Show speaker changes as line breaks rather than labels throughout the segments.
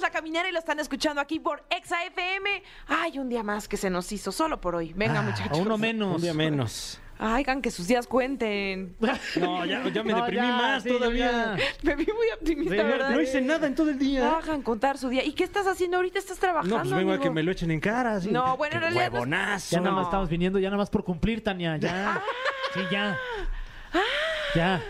la caminera y lo están escuchando aquí por Exa FM. Ay, un día más que se nos hizo solo por hoy. Venga,
Ah,
muchachos.
uno menos.
Un día menos.
Ay, que sus días cuenten.
No, ya, ya me
No,
deprimí
ya,
más
sí,
todavía.
ya.
Me vi muy optimista,
De-
¿verdad?
No hice nada en todo el día.
Hagan contar su día. ¿Y qué estás haciendo ahorita? ¿Estás trabajando?
No, pues vengo a que me lo echen en cara. así.
No, bueno, en realidad no-
Huevonazo.
Ya nada más estamos viniendo, ya nada más por cumplir, Tania, ya. Sí, ya. Ya.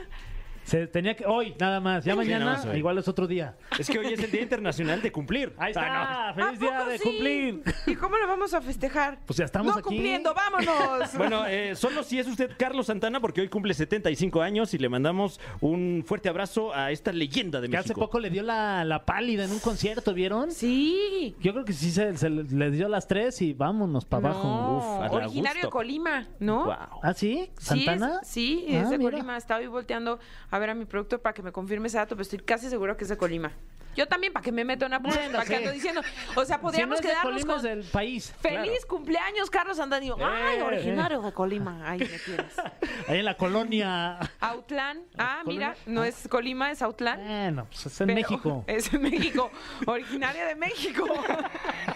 Se tenía que. Hoy, nada más. Ya
Sí,
mañana,
nada más hoy.
igual es otro día.
Es que hoy es el Día Internacional de Cumplir.
Ahí está.
Ah,
¿A
¡Feliz día
poco
de
sí?
cumplir!
¿Y cómo lo vamos a festejar?
Pues ya estamos
no
aquí.
cumpliendo, vámonos.
no. Bueno, eh, solo si es usted Carlos Santana, porque hoy cumple 75 años y le mandamos un fuerte abrazo a esta leyenda de
Que
México.
hace poco le dio la, la pálida en un concierto, ¿vieron?
Sí.
Yo creo que sí se, se le le dio las tres y vámonos para abajo.
No,
Uf, a la
originario de
gusto.
Colima, ¿no?
Guau.
¿Ah, sí?
Sí,
¿Santana?
es, sí, es
Ah,
de
mira.
Colima. Estaba hoy volteando a ver a mi productor para que me confirme ese dato, pero estoy casi seguro que es de Colima. Yo también, para que me meta una
Bueno,
para que
sí.
ando diciendo. O sea,
Si no
podríamos
es de
quedarnos con.
del país.
Feliz cumpleaños, Carlos. Y yo, Ay,
Eh,
originario de Colima. Ahí me tienes.
Ahí en la colonia.
Autlán. Ah, mira, no es Colima, es Autlán.
Bueno, pues es en
Pero
México.
Es en México. Originaria de México.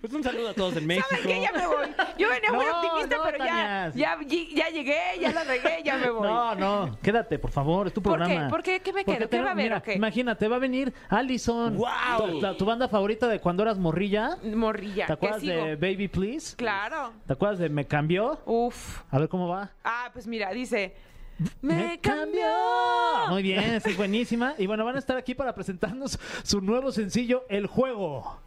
Pues un saludo a todos en México.
¿Saben qué? Ya me voy. Yo venía muy
No,
optimista,
no,
pero ya,
Tania.
ya, ya llegué, ya la regué, ya me voy.
No, no, quédate, por favor, es tu
¿Por qué?
programa.
¿Por qué? ¿Qué me
Porque
quedo? ¿Qué va a haber
mira,
o qué?
Imagínate, va a venir Allison.
¡Guau!
Tu, la- tu banda favorita de cuando eras morrilla.
Morrilla.
¿Te acuerdas de Baby Please?
Claro.
¿Te acuerdas de Me Cambió?
Uf.
A ver cómo va.
Ah, pues mira, dice. Me cambió.
Muy bien, esa es buenísima. Y bueno, van a estar aquí para presentarnos su nuevo sencillo, El Juego.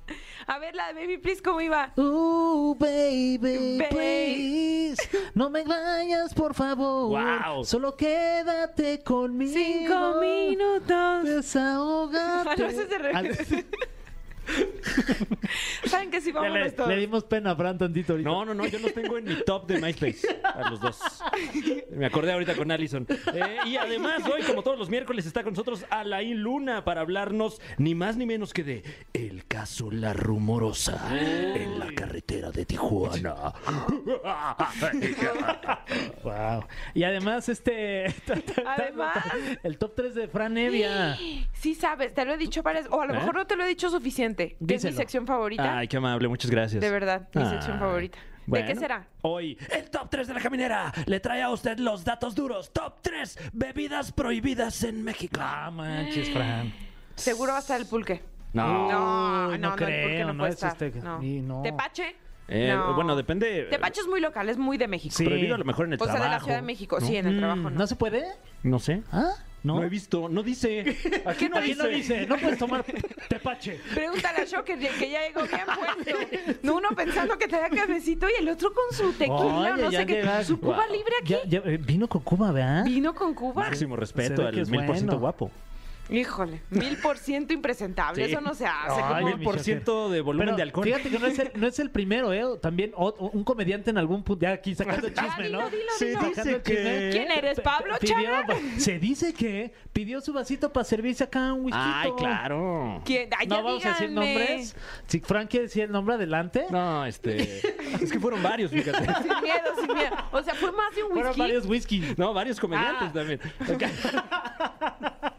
A ver, la de Baby Please, ¿cómo iba?
Uh, baby, please. No me vayas, por favor.
Guau.
Solo quédate conmigo.
Cinco minutos.
Desahógate.
Ah, no, ¿Saben que sí vamos
le, le dimos pena a Fran tantito ahorita.
No, no, no, yo los tengo en mi top de MySpace, a los dos. Me acordé ahorita con Allison. Eh, y además, hoy, como todos los miércoles, está con nosotros Alain Luna para hablarnos ni más ni menos que de El caso La Rumorosa en la carretera de Tijuana.
Wow. Y además, este.
Además.
El top 3 de Fran Evia.
Sí sabes, te lo he dicho varias o a lo
¿Eh?
mejor no te lo he dicho suficiente. Que es mi sección favorita.
Ay, qué amable, muchas gracias.
De verdad, mi sección favorita. ¿De qué será?
Hoy, el top 3 de la caminera le trae a usted los datos duros. Top 3 bebidas prohibidas en México.
Ah, manches, Fran.
Seguro va a estar el pulque.
No.
No, no,
no
no, el pulque
creo,
no
no
puede
es
estar.
este-
No.
y no.
¿Tepache?
Eh,
No.
Bueno, depende.
Tepache es muy local, es muy de México.
Sí.
Prohibido a lo mejor en el
O sea, de la
trabajo.
Ciudad de México. Sí, en el
Mm,
trabajo no.
¿No se puede?
No sé.
¿Ah? ¿No?
No, he visto, no dice. Aquí no dice.
no dice, no puedes tomar tepache.
Pregúntale a Shocker que ya llegó bien puesto. No, uno pensando que te da cafecito y el otro con su tequila,
Oye,
no
ya
sé qué. Su Cuba
Wow.
libre aquí.
Ya, ya, eh, vino con Cuba, ¿verdad?
Vino con Cuba.
Máximo
Se
respeto
ve
al
es
mil por ciento
bueno.
guapo.
Híjole, mil por ciento impresentable.
Sí.
Eso no se hace.
Ay,
como-
Mil por ciento de volumen
Pero
de alcohol.
Fíjate que no es, el, no es el primero, ¿eh? También o- un comediante en algún punto. Ya aquí sacando el
Ya,
chisme,
dilo,
¿no?
dilo,
Se
dilo.
dice
Sacando el chisme.
que-
¿Quién eres, Pablo
pidió-? Se dice que pidió su vasito para servirse acá un whisky.
Ay, claro.
¿Quién? Ay, ya
No vamos a decir
díganme.
nombres. Si Frank quiere decir el nombre, adelante.
No, este. es que fueron varios, fíjate.
Sin miedo, sin miedo. O sea, fue más de un
Fueron
whisky.
varios whisky.
No, varios comediantes
Ah.
también.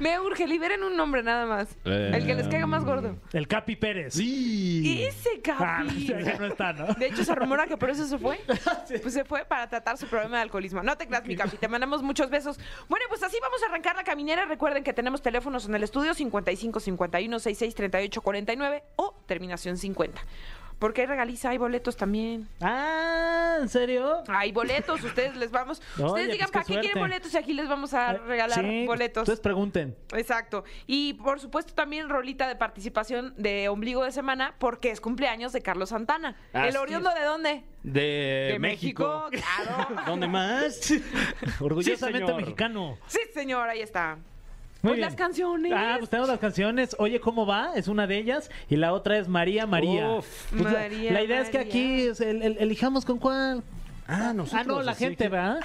Me urge, liberen un nombre nada más.
Eh,
El que les caiga más gordo.
El Capi Pérez.
Sí.
Ese
Ah,
capi.
ya no está, ¿no?
De hecho, se rumora que por eso se fue. Pues se fue para tratar su problema de alcoholismo. No te creas, mi capi. Te mandamos muchos besos. Bueno, pues así vamos a arrancar la caminera. Recuerden que tenemos teléfonos en el estudio 55 51 66 38 49 o terminación 50. Porque hay regaliza, hay boletos también.
Ah, ¿en serio?
Hay boletos, ustedes les vamos. Ustedes digan
pues, qué
para qué quieren boletos y aquí les vamos a regalar
Sí,
boletos.
Ustedes pregunten.
Exacto. Y por supuesto también rolita de participación de Ombligo de Semana porque es cumpleaños de Carlos Santana.
Así
¿El Oriondo de dónde?
De,
De México, claro.
¿Dónde más?
Orgullosamente mexicano.
Sí, señor, ahí está.
Muy
Pues
bien.
las canciones.
Ah, pues tenemos las canciones. Oye, ¿cómo va? Es una de ellas. Y la otra es María María.
Uf.
Pues la-
María,
la, idea es que aquí el- el- elijamos con cuál.
Ah,
Ah,
nosotros.
no, la gente,
que-
¿verdad?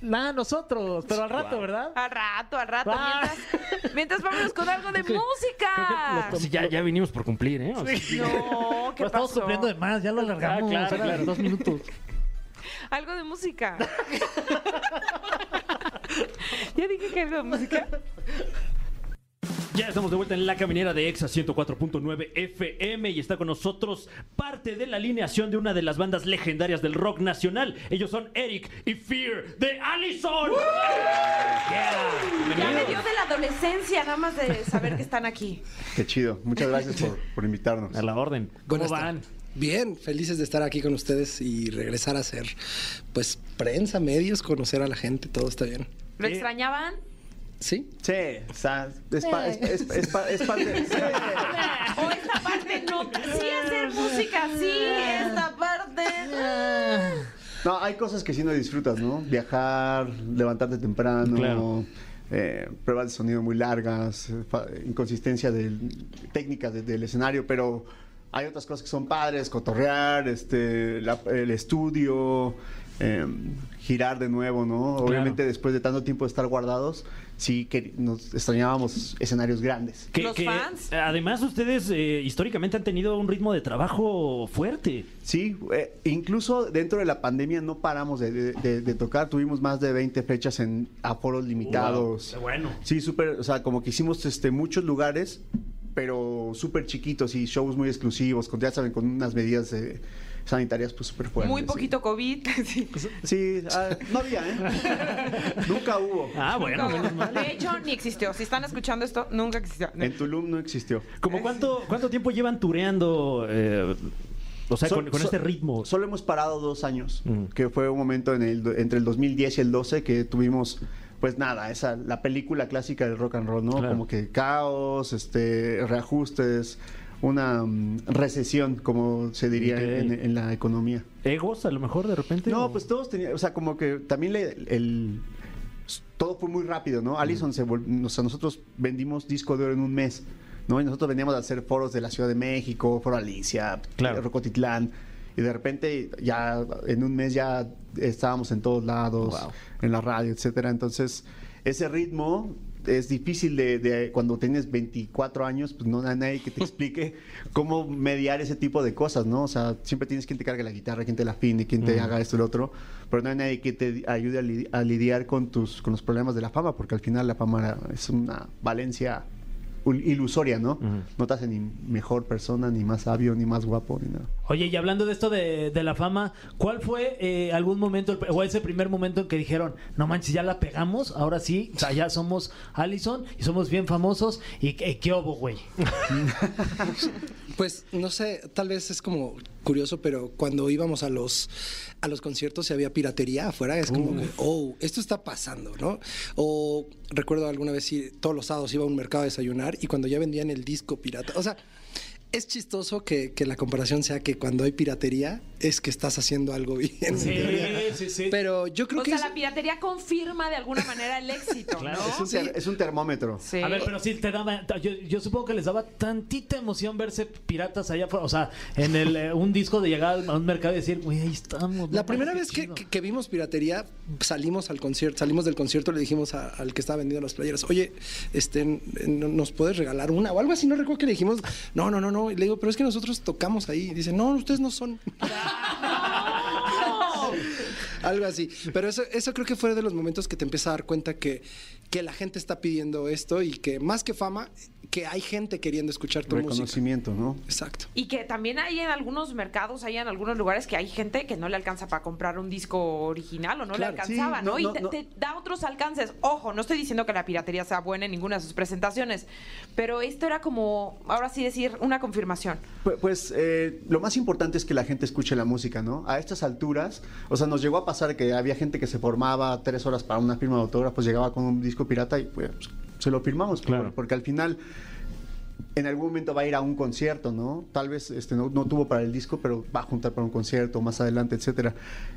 Nah, nosotros, pero al rato, ¿verdad?
Al rato, al rato.
Ah.
Mientras, mientras vámonos con algo de música.
Sí, ya, ya vinimos por cumplir, ¿eh? O sea,
No, ¿qué
Lo estamos
pasó?
cumpliendo de más, ya lo alargamos.
Ah, claro,
eran
claro.
Dos minutos.
Algo de música. ya dije que algo de música.
Ya estamos de vuelta en la caminera de Exa 104.9 FM y está con nosotros parte de la alineación de una de las bandas legendarias del rock nacional. Ellos son Eric y Fear de Allison.
Ya me dio de la adolescencia, nada más de saber que están aquí.
Qué chido. Muchas gracias por, por invitarnos.
A la orden. ¿Cómo van?
Bien, felices de estar aquí con ustedes y regresar a hacer, pues, prensa, medios, conocer a la gente, todo está bien.
¿Lo
Sí.
extrañaban?
¿Sí?
Sí, o sea, es, pa- es, es- es pa- es parte. sí.
O esta parte no. Sí, hacer música, sí. Esta parte.
No, hay cosas que sí no disfrutas, ¿no? Viajar, levantarte temprano,
Claro.
eh, pruebas de sonido muy largas, eh, fa- inconsistencia de técnicas de- del escenario, pero hay otras cosas que son padres, cotorrear, este, la- el estudio, eh, girar de nuevo, ¿no? Obviamente después de tanto tiempo de estar guardados, sí que nos extrañábamos escenarios grandes.
Que-
Los
que,
fans.
Además, ustedes eh, históricamente han tenido un ritmo de trabajo fuerte.
Sí, eh, incluso dentro de la pandemia no paramos de, de- de- de tocar. Tuvimos más de 20 fechas en aforos limitados.
Bueno.
Sí, súper, o sea, como que hicimos este, muchos lugares, pero súper chiquitos y shows muy exclusivos, con, ya saben, con unas medidas eh, sanitarias pues súper fuertes.
Muy
sí.
poquito COVID. Sí.
Sí, ah, no había, ¿eh? Nunca hubo.
Ah, bueno,
Nunca
menos
hubo.
mal.
De hecho, ni existió. Si están escuchando esto, nunca existió.
En Tulum no existió.
¿Cómo cuánto, cuánto tiempo llevan tureando? eh, o sea, con, con
so-
este ritmo.
Solo hemos parado dos años,
Mm.
que fue un momento en el, do- entre el 2010 y el 12 que tuvimos, pues nada, esa la película clásica del rock and roll, ¿no?
Claro.
Como que caos, este, reajustes, una mm, recesión, como se diría en, en la economía.
¿Egos a lo mejor de repente?
No,
o-
pues todos tenían, o sea, como que también le- el, todo fue muy rápido, ¿no? Allison se o sea, nosotros vendimos disco de oro en un mes, ¿no? Y nosotros veníamos a hacer foros de la Ciudad de México, Foro Alicia,
Claro.
eh, Rocotitlán, y de repente ya en un mes ya estábamos en todos lados,
Wow.
en la radio, etcétera. Entonces, ese ritmo es difícil de, de- cuando tienes 24 años, pues no hay nadie que te explique cómo mediar ese tipo de cosas, ¿no? O sea, siempre tienes quien te cargue la guitarra, quien te la afine, quien te haga esto y lo otro, pero no hay nadie que te ayude a, li- a lidiar con tus con los problemas de la fama, porque al final la fama es una valencia ilusoria, ¿no? No te hace ni mejor persona, ni más sabio, ni más guapo, ni nada.
Oye, y hablando de esto de, de la fama, ¿cuál fue eh, algún momento, o ese primer momento en que dijeron, no manches, ya la pegamos, ahora sí, o sea, ya somos Allison y somos bien famosos, y qué, qué obo, güey?
Pues, no sé, tal vez es como curioso, pero cuando íbamos a los, a los conciertos y había piratería afuera, es como que, oh, esto está pasando, ¿no? O recuerdo alguna vez, todos los sábados iba a un mercado a desayunar y cuando ya vendían el disco pirata, o sea... Es chistoso que, que la comparación sea que cuando hay piratería es que estás haciendo algo bien. en teoría.
sí, sí.
Pero yo creo
O
que
sea,
es-
la piratería confirma de alguna manera el éxito,
Claro,
¿no?
Es un, ter- es un termómetro.
Sí.
A ver, pero sí te daba, yo, yo supongo que les daba tantita emoción verse piratas allá afuera, o sea, en el eh, un disco de llegar a un mercado y decir, güey, ahí estamos.
La primera vez que,
chido".
que- que vimos piratería, salimos al concierto, salimos del concierto, le dijimos a- al que estaba vendiendo las playeras, oye, este, ¿nos puedes regalar una? O algo así, no recuerdo que le dijimos, no, no, no, no. Y le digo, pero es que nosotros tocamos ahí. Y dice, no, ustedes no son. Algo así. Pero eso, eso creo que fue de los momentos que te empiezas a dar cuenta que, que la gente está pidiendo esto y que más que fama, que hay gente queriendo escuchar tu música.
Reconocimiento, ¿no?
Exacto.
Y que también hay en algunos mercados, hay en algunos lugares que hay gente que no le alcanza para comprar un disco original o no
Claro.
le alcanzaba,
Sí,
¿no?
no,
Y
no,
te,
no.
te da otros alcances. Ojo, no estoy diciendo que la piratería sea buena en ninguna de sus presentaciones, pero esto era como, ahora sí decir, una confirmación.
Pu- Pues eh, lo más importante es que la gente escuche la música, ¿no? A estas alturas, o sea, nos llegó a pasar que había gente que se formaba tres horas para una firma de autógrafos, llegaba con un disco pirata y pues se lo firmamos,
Claro.
por- porque al final en algún momento va a ir a un concierto, ¿no? Tal vez este, no, tuvo para el disco, pero va a juntar para un concierto más adelante, etcétera.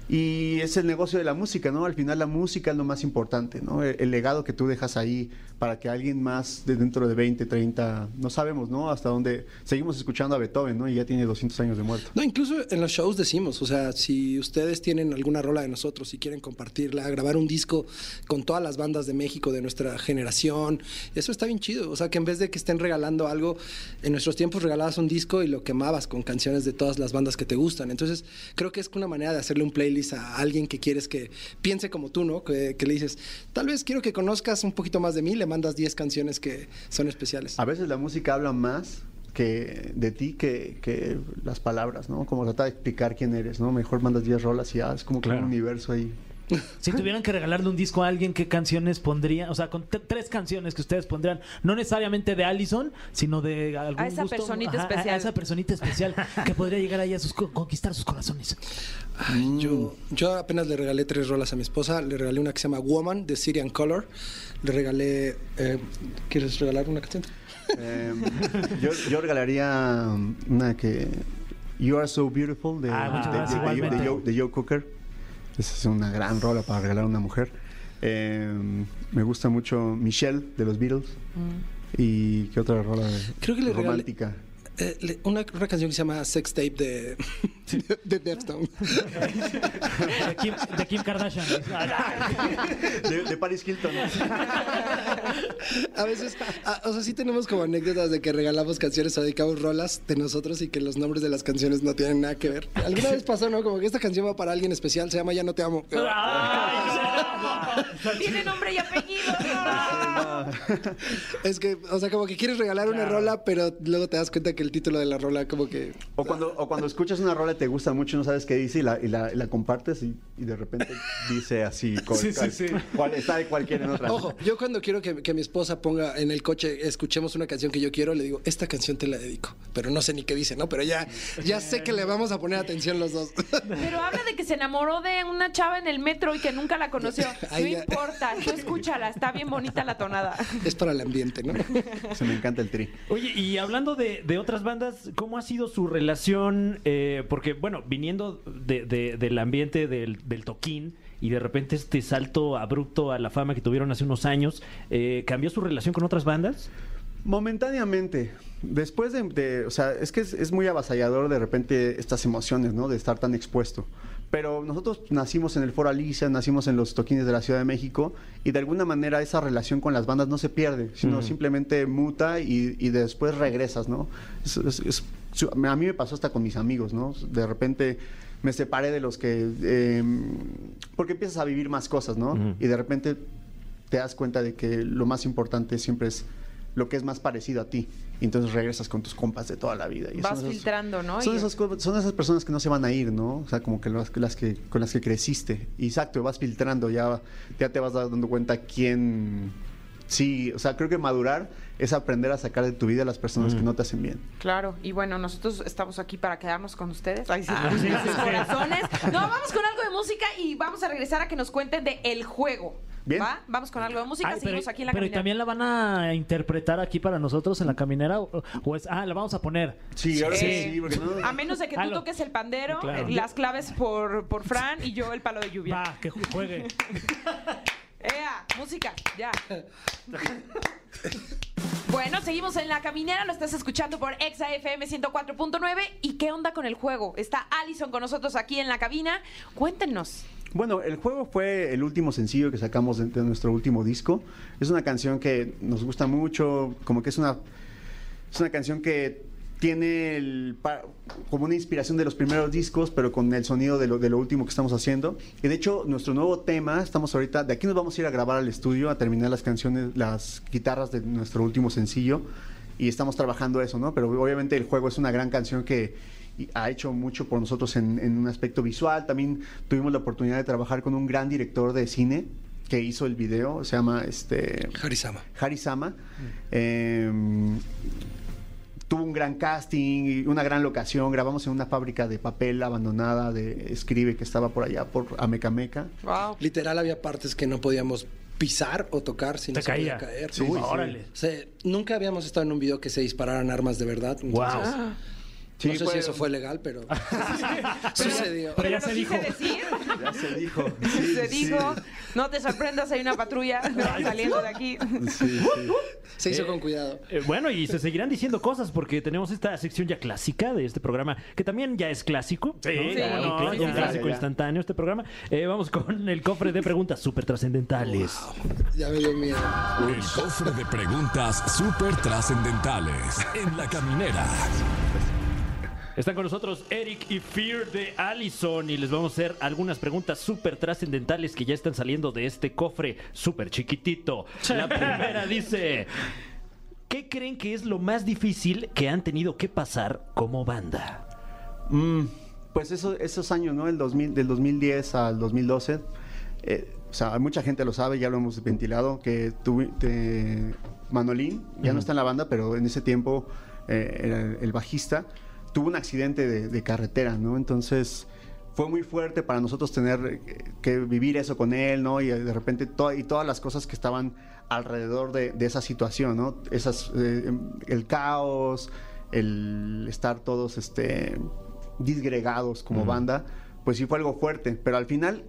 Y es el negocio de la música, ¿no? Al final la música es lo más importante, ¿no? El, el legado que tú dejas ahí para que alguien más de dentro de 20, 30, no sabemos, ¿no? Hasta dónde seguimos escuchando a Beethoven, ¿no? Y ya tiene 200 años de muerto.
No, incluso en los shows decimos, o sea, si ustedes tienen alguna rola de nosotros y quieren compartirla, grabar un disco con todas las bandas de México de nuestra generación, eso está bien chido. O sea, que en vez de que estén regalando algo, en nuestros tiempos regalabas un disco y lo quemabas con canciones de todas las bandas que te gustan. Entonces, creo que es una manera de hacerle un playlist a alguien que quieres que piense como tú, ¿no? Que, que le dices, tal vez quiero que conozcas un poquito más de mí, le mandas 10 canciones que son especiales.
A veces la música habla más que de ti que, que las palabras, ¿no? Como trata de explicar quién eres, ¿no? Mejor mandas 10 rolas y ya es como que
Claro.
un universo ahí.
Si tuvieran que regalarle un disco a alguien, ¿qué canciones pondrían? O sea, con tres canciones que ustedes pondrían, no necesariamente de Allison, sino de algún
A esa
gusto-
personita
ajá,
especial.
A esa personita especial que podría llegar ahí a sus, co- conquistar sus corazones.
Ay, yo, yo apenas le regalé tres rolas a mi esposa. Le regalé una que se llama Woman de Syrian Color. Le regalé. eh, ¿Quieres regalar una canción?
Eh, yo, yo regalaría um, una que You Are So Beautiful de,
Ah,
de-
gracias,
de- de- de
igualmente.
Joe, de Joe Cooker. Esa es una gran rola para regalar a una mujer. Eh, me gusta mucho Michelle de los Beatles. ¿Y qué otra rola
Creo que le regalé-
romántica?
Eh, una, una canción que se llama Sex Tape de, de, de Deftones.
De Kim, de Kim Kardashian.
De, de Paris Hilton.
A veces, o sea, sí tenemos como anécdotas de que regalamos canciones o dedicamos rolas de nosotros y que los nombres de las canciones no tienen nada que ver. Alguna vez pasó, ¿no? Como que esta canción va para alguien especial, se llama Ya no te amo.
Tiene nombre y apellido.
Es que, o sea, como que quieres regalar una rola, pero luego te das cuenta que el título de la rola como que...
O cuando, o cuando escuchas una rola y te gusta mucho, no sabes qué dice y la, y la, y la compartes y, y de repente dice así. cual-
Sí, sí, sí.
cual- está de cualquier en otra.
Ojo, yo cuando quiero que, que mi esposa ponga en el coche, escuchemos una canción que yo quiero, le digo, esta canción te la dedico. Pero no sé ni qué dice, ¿no? Pero ya, ya sé que le vamos a poner atención los dos.
Pero habla de que se enamoró de una chava en el metro y que nunca la conoció. No
ya.
importa, tú escúchala, está bien bonita la tonada.
es para el ambiente, ¿no?
Se me encanta el tri.
Oye, y hablando de, de otras bandas, ¿cómo ha sido su relación? Eh, porque, bueno, viniendo de- de- del ambiente del, del toquín y de repente este salto abrupto a la fama que tuvieron hace unos años, eh, ¿cambió su relación con otras bandas?
Momentáneamente. Después de, de- o sea, es que es, es muy avasallador de repente estas emociones, ¿no? De estar tan expuesto. Pero nosotros nacimos en el Foro Alicia, nacimos en los toquines de la Ciudad de México y de alguna manera esa relación con las bandas no se pierde, sino simplemente muta y, y después regresas, ¿no? Es- es- es- su- a mí me pasó hasta con mis amigos, ¿no? De repente me separé de los que... eh, porque empiezas a vivir más cosas, ¿no? Y de repente te das cuenta de que lo más importante siempre es lo que es más parecido a ti. Y entonces regresas con tus compas de toda la vida. Y
Vas filtrando, ¿no?
Son
Y-
esas, son esas personas que no se van a ir, ¿no? O sea, como que las, las que con las que creciste. Y Exacto, vas filtrando, ya, ya te vas dando cuenta quién... Sí, o sea, creo que madurar es aprender a sacar de tu vida a las personas que no te hacen bien.
Claro, y bueno, nosotros estamos aquí para quedarnos con ustedes. Ay, sí,
Ah,
sus
sí, sí, sí.
corazones. No, vamos con algo de música y vamos a regresar a que nos cuenten de El Juego.
Bien.
¿Va? Vamos con algo de música,
Ay, pero,
seguimos aquí en la
pero ¿y
caminera.
también la van a interpretar aquí para nosotros en la caminera o, o es ah la vamos a poner
Sí, ahora
Eh,
sí, porque no...
A menos de que tú
Halo.
toques el pandero,
Claro.
eh, las claves por, por Fran y yo el palo de lluvia.
va que ju- juegue
¡Ea! Música, ya. Bueno, seguimos en la caminera, lo estás escuchando por Exa FM 104.9. ¿Y qué onda con el juego? Está Allison con nosotros aquí en la cabina. Cuéntenos.
Bueno, el juego fue el último sencillo que sacamos de, nuestro último disco. Es una canción que nos gusta mucho, como que es una, es una canción que tiene como una inspiración de los primeros discos, pero con el sonido de lo, de lo último que estamos haciendo. Y de hecho, nuestro nuevo tema, estamos ahorita, de aquí nos vamos a ir a grabar al estudio, a terminar las canciones, las guitarras de nuestro último sencillo. Y estamos trabajando eso, ¿no? Pero obviamente el juego es una gran canción que y ha hecho mucho por nosotros en, en un aspecto visual. También tuvimos la oportunidad de trabajar con un gran director de cine que hizo el video, se llama este
Harisama.
Harry Sama. Eh, tuvo un gran casting y una gran locación. Grabamos en una fábrica de papel abandonada de Escribe que estaba por allá, por Amecameca.
Wow.
Literal había partes que no podíamos pisar o tocar si no se podía
caía.
caer.
Sí,
Uy,
órale.
O sea, nunca habíamos estado en un video que se dispararan armas de verdad. entonces,
Wow.
Sí,
no sé si eso fue legal, pero sucedió.
Pero ya
nos
se dijo.
decir,
Ya se dijo. Sí,
se
sí.
dijo, no te sorprendas, hay una patrulla saliendo de aquí.
Sí, sí.
Se hizo con cuidado.
Eh, bueno, y se seguirán diciendo cosas porque tenemos esta sección ya clásica de este programa, que también ya es clásico.
Sí,
¿no?
Sí,
Ya un, cla-
sí,
un
sí,
clásico instantáneo este programa. Eh, vamos con el cofre de preguntas súper trascendentales.
Ya me dio miedo.
El cofre de preguntas súper trascendentales en la caminera.
Están con nosotros Eric y Fear de Allison y les vamos a hacer algunas preguntas súper trascendentales que ya están saliendo de este cofre súper chiquitito. La primera dice, ¿qué creen que es lo más difícil que han tenido que pasar como banda?
Mm, pues eso, esos años, ¿no? El 2000, del 2010 al 2012. eh, o sea, mucha gente lo sabe, ya lo hemos ventilado, que te- Manolín ya no está en la banda, pero en ese tiempo eh, era el bajista, tuvo un accidente de, de carretera, ¿no? Entonces fue muy fuerte para nosotros tener eh, que vivir eso con él, ¿no? Y eh, de repente to- y todas las cosas que estaban alrededor de, de esa situación, ¿no? Esas, eh, el caos, el estar todos este, disgregados como banda, pues sí fue algo fuerte, pero al final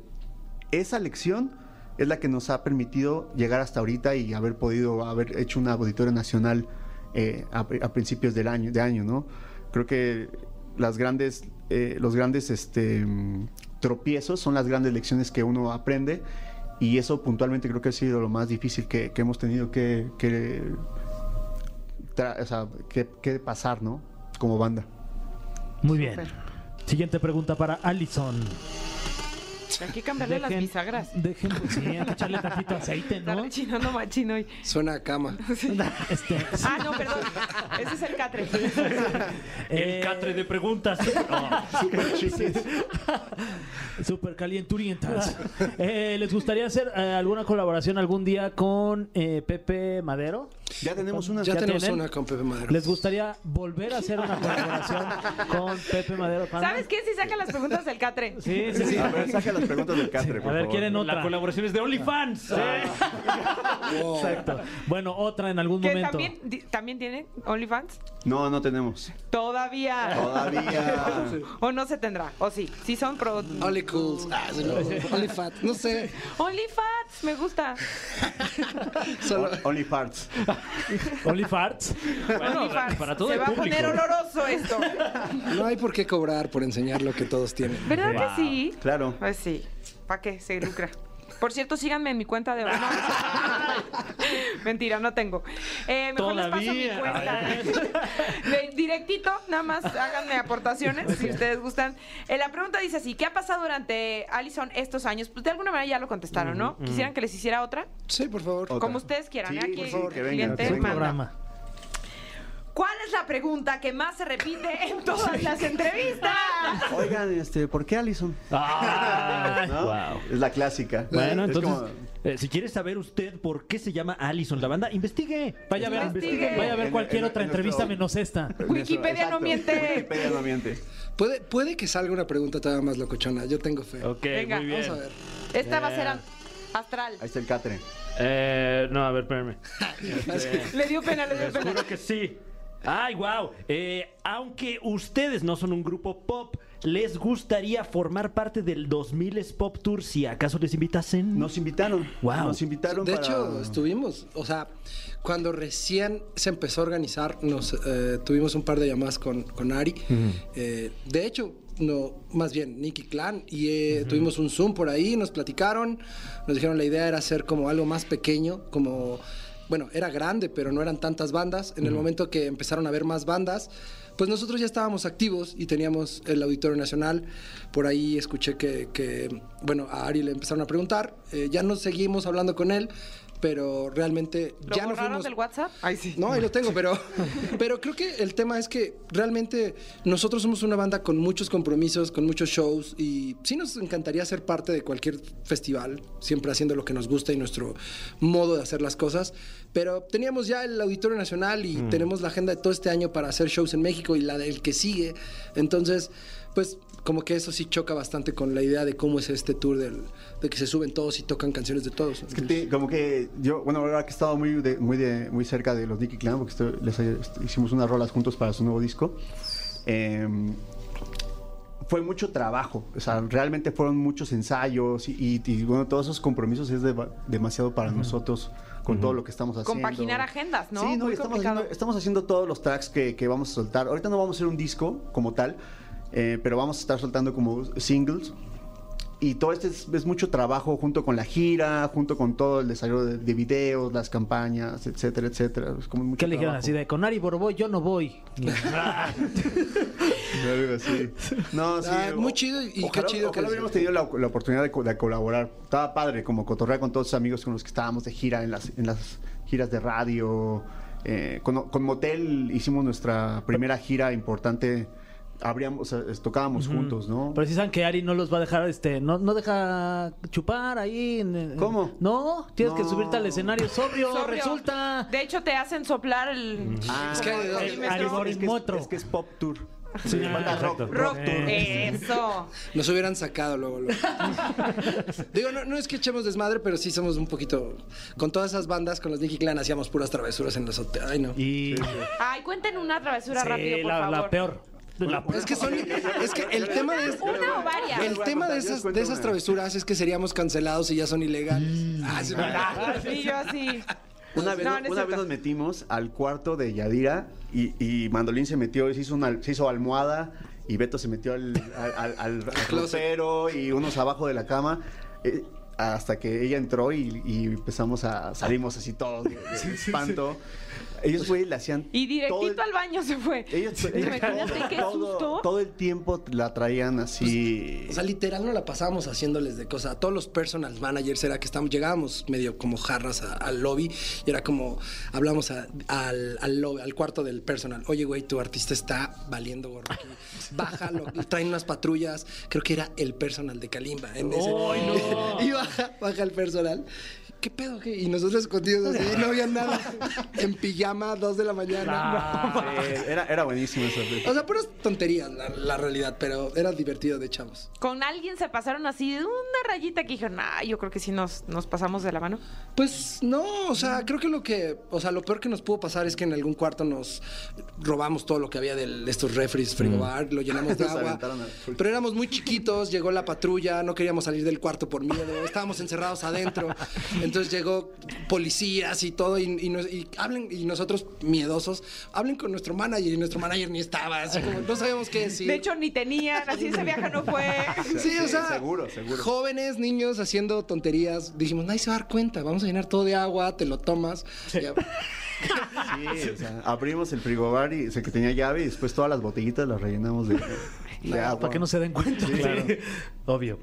esa lección es la que nos ha permitido llegar hasta ahorita y haber podido haber hecho una auditorio nacional eh, a, a principios del año, de año, ¿no? Creo que las grandes, eh, los grandes este, tropiezos son las grandes lecciones que uno aprende y eso puntualmente creo que ha sido lo más difícil que, que hemos tenido que, que, tra- o sea, que- que pasar, ¿no? Como banda.
Muy bien. Siguiente pregunta para Allison.
Hay que cambiarle las bisagras.
Dejen, sí, hay que echarle tantito aceite,
Está
¿no?
rechinando machino hoy.
Suena a cama.
Este,
Ah, no, perdón. Ese es el catre.
eh,
El catre de preguntas.
Super calienturientas. Eh, ¿Les gustaría hacer eh, alguna colaboración algún día con eh, Pepe Madero?
Ya tenemos una.
Ya,
¿Ya
tenemos
tienen?
una con Pepe Madero.
¿Les gustaría volver a hacer una colaboración con Pepe Madero? ¿Cuándo?
¿Sabes qué? Si sacan las preguntas del catre.
Sí, sí, sí.
A ver, saca las preguntas del Catre,
A
por
ver,
favor.
¿quieren
La
otra?
colaboración es de OnlyFans.
Wow.
Exacto. Bueno, otra en algún
Que
momento.
también, también tienen OnlyFans.
No, no tenemos.
Todavía.
Todavía.
O no se tendrá. O sí. Sí son pro.
Only Cools. Ah, sí, no. Only Fat. No sé.
OnlyFans. Me gusta.
Solo.
Only parts.
Only Farts.
Bueno,
OnlyFans.
para todo
se
el
va a poner oloroso esto.
No hay por qué cobrar por enseñar lo que todos tienen.
¿Verdad
Wow.
que sí?
Claro.
Pues sí. ¿Para qué? Se lucra. Por cierto, síganme en mi cuenta de... No. Mentira, no tengo. Eh, mejor les paso mi cuenta. De- directito, nada más háganme aportaciones si ustedes gustan. Eh, la pregunta dice así, ¿qué ha pasado durante Allison estos años? Pues de alguna manera ya lo contestaron, ¿no? ¿Quisieran que les hiciera otra?
Sí, por favor.
Otra.
Como ustedes quieran.
Sí,
¿eh? Aquí
por favor, que venga,
cliente
que
Su
venga.
manda.
programa.
¿Cuál es la pregunta que más se repite en todas las entrevistas?
Oigan, este, ¿por qué Allison?
Ah,
¿No?
wow.
Es la clásica.
Bueno,
Es
entonces,
como-
eh, si quiere saber usted por qué se llama Allison la banda, investigue.
Vaya a ver,
Investigue.
vaya a ver cualquier
en-
otra
en
entrevista
nuestro-
menos esta.
Wikipedia no miente.
Wikipedia no miente.
Puede, puede que salga una pregunta todavía más locochona. Yo tengo fe.
Ok,
Venga,
muy bien.
Vamos a ver.
Esta va a ser an- astral.
Ahí está el Catre.
Eh, no, a ver, espérame.
Le dio pena, le dio pena.
juro que sí. Ay, wow. aunque ustedes no son un grupo pop, ¿les gustaría formar parte del 2000 Pop Tour si acaso les invitasen?
Nos invitaron.
Wow.
Nos invitaron
De
para-
hecho, estuvimos, o sea, cuando recién se empezó a organizar, nos eh, tuvimos un par de llamadas con, con Ari. Eh, de hecho, no, más bien Nicky Clan, y eh, tuvimos un Zoom por ahí, nos platicaron, nos dijeron la idea era hacer como algo más pequeño, como, bueno, era grande, pero no eran tantas bandas. En el momento que empezaron a haber más bandas, pues nosotros ya estábamos activos y teníamos el Auditorio Nacional. Por ahí escuché que, que, bueno, a Ari le empezaron a preguntar. Eh, ya no seguimos hablando con él, pero realmente
¿Lo
ya no
borraron
fuimos...
del WhatsApp? Ay, sí.
No, ahí lo tengo, pero, pero creo que el tema es que realmente nosotros somos una banda con muchos compromisos, con muchos shows y sí nos encantaría ser parte de cualquier festival, siempre haciendo lo que nos gusta y nuestro modo de hacer las cosas. Pero teníamos ya el Auditorio Nacional y tenemos la agenda de todo este año para hacer shows en México y la del que sigue. Entonces, pues como que eso sí choca bastante con la idea de cómo es este tour del, de que se suben todos y tocan canciones de todos.
Es que te- como que yo, bueno, ahora que he estado muy, de- muy, de- muy cerca de los Nicky Clan, porque estoy- les hicimos unas rolas juntos para su nuevo disco, eh, fue mucho trabajo. O sea, realmente fueron muchos ensayos y, y- y, bueno, todos esos compromisos es deba- demasiado para nosotros con todo lo que estamos haciendo.
Compaginar agendas, ¿no?
Sí, no, estamos haciendo, estamos haciendo todos los tracks que, que vamos a soltar. Ahorita no vamos a hacer un disco como tal, eh, pero vamos a estar soltando como singles. Y todo este es, es mucho trabajo junto con la gira, junto con todo el desarrollo de, de videos, las campañas, etcétera, etcétera. Es como mucho
¿Qué le dijeron así de con Ari Boroboy yo no voy?
Algo así. No, sí.
Ah, muy chido y qué
ojalá-
chido que
Ojalá
es-
hubiéramos tenido la, la oportunidad de, co- de colaborar. Estaba padre como cotorrear con todos los amigos con los que estábamos de gira en las, en las giras de radio. Eh, con, con Motel hicimos nuestra primera gira importante. Abríamos, o sea, es- tocábamos juntos, ¿no?
Pero si saben que Ari no los va a dejar, este, no, no deja chupar ahí. en- en-
¿Cómo?
No, tienes que subirte al escenario sobrio,
Sobrio.
resulta.
De hecho, te hacen soplar el.
Ah,
Es que
El
es- que es-
Motro.
es que es pop tour.
Sí,
Falta rock.
Rock
tour.
tour. Eso.
Nos hubieran sacado luego. luego. Digo, no, no es que echemos desmadre, pero sí somos un poquito. Con todas esas bandas, con los Nicky Clan, hacíamos puras travesuras en los. Ay, no.
Y
Ay, cuenten una travesura
sí,
rápido, por
la,
favor.
la peor. La
Es que son. Es que el tema de.
Una o varias.
El tema de esas, de esas travesuras es que seríamos cancelados y ya son ilegales. Ah, sí,
Ah, sí, yo así.
Una vez,
No, no es
una vez nos metimos al cuarto de Yadira y, y Mandolín se metió y se hizo, una, se hizo almohada y Beto se metió al, al, al, al- y unos abajo de la cama. eh, hasta que ella entró y, y empezamos a salimos así todos de, de espanto. Ellos, güey, le hacían.
Y
el-
directito al baño se fue.
Ellos,
Imagínate qué
todo,
susto.
todo el tiempo la traían así.
O sea, literal no la pasábamos haciéndoles de cosas. A todos los personal managers era que estábamos, llegábamos medio como jarras a- al lobby y era como, hablamos a- al, al, lobby- al cuarto del personal. Oye, güey, tu artista está valiendo gorro aquí. Bájalo, traen unas patrullas. Creo que era el personal de Kalimba. En ese. y baja, baja el personal. ¿Qué pedo? qué? Y nosotros escondidos así, no había nada. En pijama, dos de la mañana.
Sí, era, era buenísimo eso.
O sea, puras tonterías, la, la realidad, pero era divertido de chavos.
Con alguien se pasaron así de una rayita que dijeron, ah, yo creo que sí nos, nos pasamos de la mano.
Pues no, o sea, creo que lo que, o sea, lo peor que nos pudo pasar es que en algún cuarto nos robamos todo lo que había de estos refres, frigobar, lo llenamos de agua. Pero éramos muy chiquitos, llegó la patrulla, no queríamos salir del cuarto por miedo, estábamos encerrados adentro. Entonces llegó policías y todo, y, y nos- y hablen, y nosotros miedosos, hablen con nuestro manager, y nuestro manager ni estaba, así como no sabíamos qué decir.
De hecho, ni tenían, así ese viaje no fue.
Sí, o sea,
seguro, seguro.
jóvenes, niños haciendo tonterías. Dijimos, nadie se va a dar cuenta, vamos a llenar todo de agua, te lo tomas. Ya.
Sí, o sea, abrimos el frigobar y sé que tenía llave y después todas las botellitas las rellenamos de,
Para que no se den cuenta.
claro.
Obvio.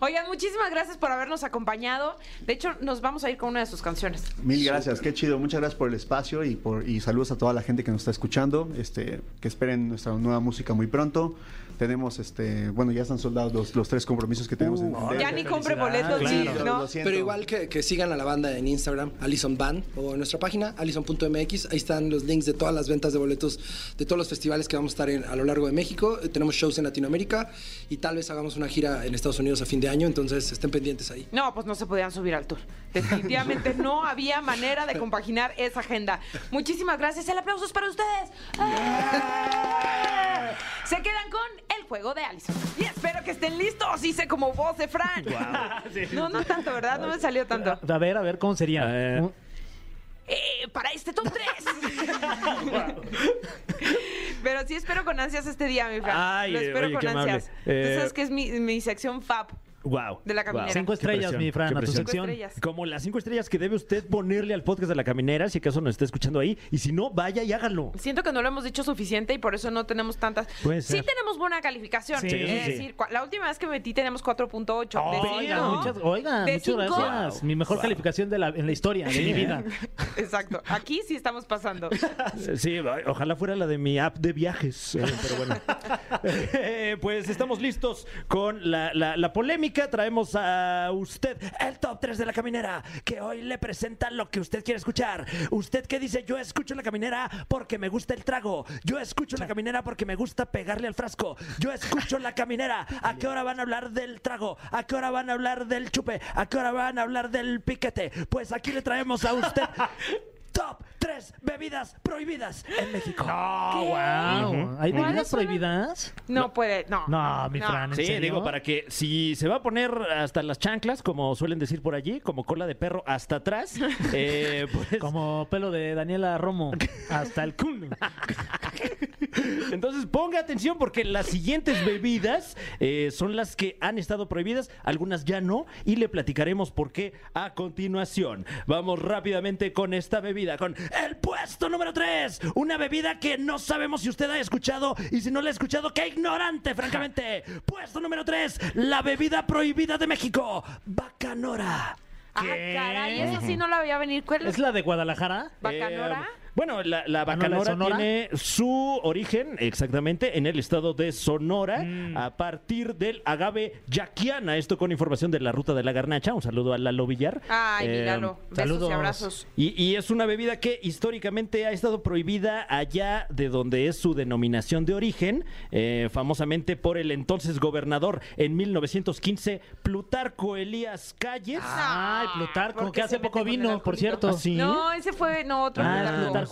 Oigan, muchísimas gracias por habernos acompañado. De hecho, nos vamos a ir con una de sus canciones.
Mil gracias, qué chido. Muchas gracias por el espacio y por y saludos a toda la gente que nos está escuchando. Este, que esperen nuestra nueva música muy pronto. Tenemos este, bueno, ya están soldados los, los tres compromisos que tenemos en
Ya ni compre boletos,
claro.
sí, ¿no?
Pero igual que, que sigan a la banda en Instagram, Alison Band, o en nuestra página, alison.mx. Ahí están los links de todas las ventas de boletos de todos los festivales que vamos a estar en- a lo largo de México. Eh, tenemos shows en Latinoamérica y tal vez hagamos una gira en Estados Unidos a fin de año, entonces estén pendientes ahí.
No, pues no se podían subir al tour. Definitivamente no había manera de compaginar esa agenda. Muchísimas gracias. El aplauso es para ustedes. ¡Ah! Se quedan con el juego de Allison. Y espero que estén listos. Hice como voz de Fran. No, no tanto, ¿verdad? No me salió tanto.
A ver, a ver, ¿cómo sería?
Eh.
Eh, para este top 3. Pero sí espero con ansias este día, mi Fran.
Ay,
Lo espero
oye,
con ansias.
Eh,
Tú sabes que es mi, mi sección fab.
Wow.
De la caminera.
Cinco estrellas, mi Fran, a tu
Cinco
sección.
estrellas.
Como las cinco estrellas que debe usted ponerle al podcast de la caminera, si acaso nos está escuchando ahí. Y si no, vaya y hágalo.
Siento que no lo hemos dicho suficiente y por eso no tenemos tantas.
Puede
Sí
ser.
tenemos buena calificación.
Sí,
es
sí.
decir, la última vez que metí tenemos 4.8. de
Oigan, muchas, oigan,
De
muchas
cinco.
gracias. Mi mejor calificación de la, en la historia de mi vida.
Exacto. Aquí sí estamos pasando.
Sí, ojalá fuera la de mi app de viajes. eh, pero bueno. Eh, pues estamos listos con la, la- la polémica. Traemos a usted el top 3 de la caminera, que hoy le presenta lo que usted quiere escuchar. Usted que dice, yo escucho la caminera porque me gusta el trago. Yo escucho la caminera porque me gusta pegarle al frasco. Yo escucho la caminera. ¿A qué hora van a hablar del trago? ¿A qué hora van a hablar del chupe? ¿A qué hora van a hablar del piquete? Pues aquí le traemos a usted top 3 bebidas prohibidas en México.
Oh, wow. ¿Hay
¿Cuáles
bebidas
son?
prohibidas?
No puede, no.
No, mi Fran, ¿en
Sí,
serio?
digo, para que si se va a poner hasta las chanclas, como suelen decir por allí, como cola de perro hasta atrás, eh, pues,
Como pelo de Daniela Romo. Hasta el culo.
entonces ponga atención porque las siguientes bebidas eh, son las que han estado prohibidas, algunas ya no, y le platicaremos por qué a continuación. Vamos rápidamente con esta bebida, con el puesto número 3, una bebida que no sabemos si usted ha escuchado y si no la ha escuchado, qué ignorante, francamente. Puesto número 3, la bebida prohibida de México, Bacanora.
Ah, caray, eso sí no la veía venir. ¿Cuál
¿Es la de Guadalajara?
¿Bacanora?
Eh, bueno, la, la
¿Ah, no,
bacanora tiene su origen exactamente en el estado de Sonora
Mm.
a partir del agave yaquiana. Esto con información de la ruta de la garnacha. Un saludo a Lalo Villar.
Ay,
Eh,
míralo. Besos
saludos.
y abrazos.
y, y es una bebida que históricamente ha estado prohibida allá de donde es su denominación de origen, eh, famosamente por el entonces gobernador en 1915, Plutarco Elías Calles.
Ay, Plutarco,
¿por qué
que hace poco vino, por cierto.
¿Ah, sí?
No, ese fue, no, otro.
Ah,
Plutarco.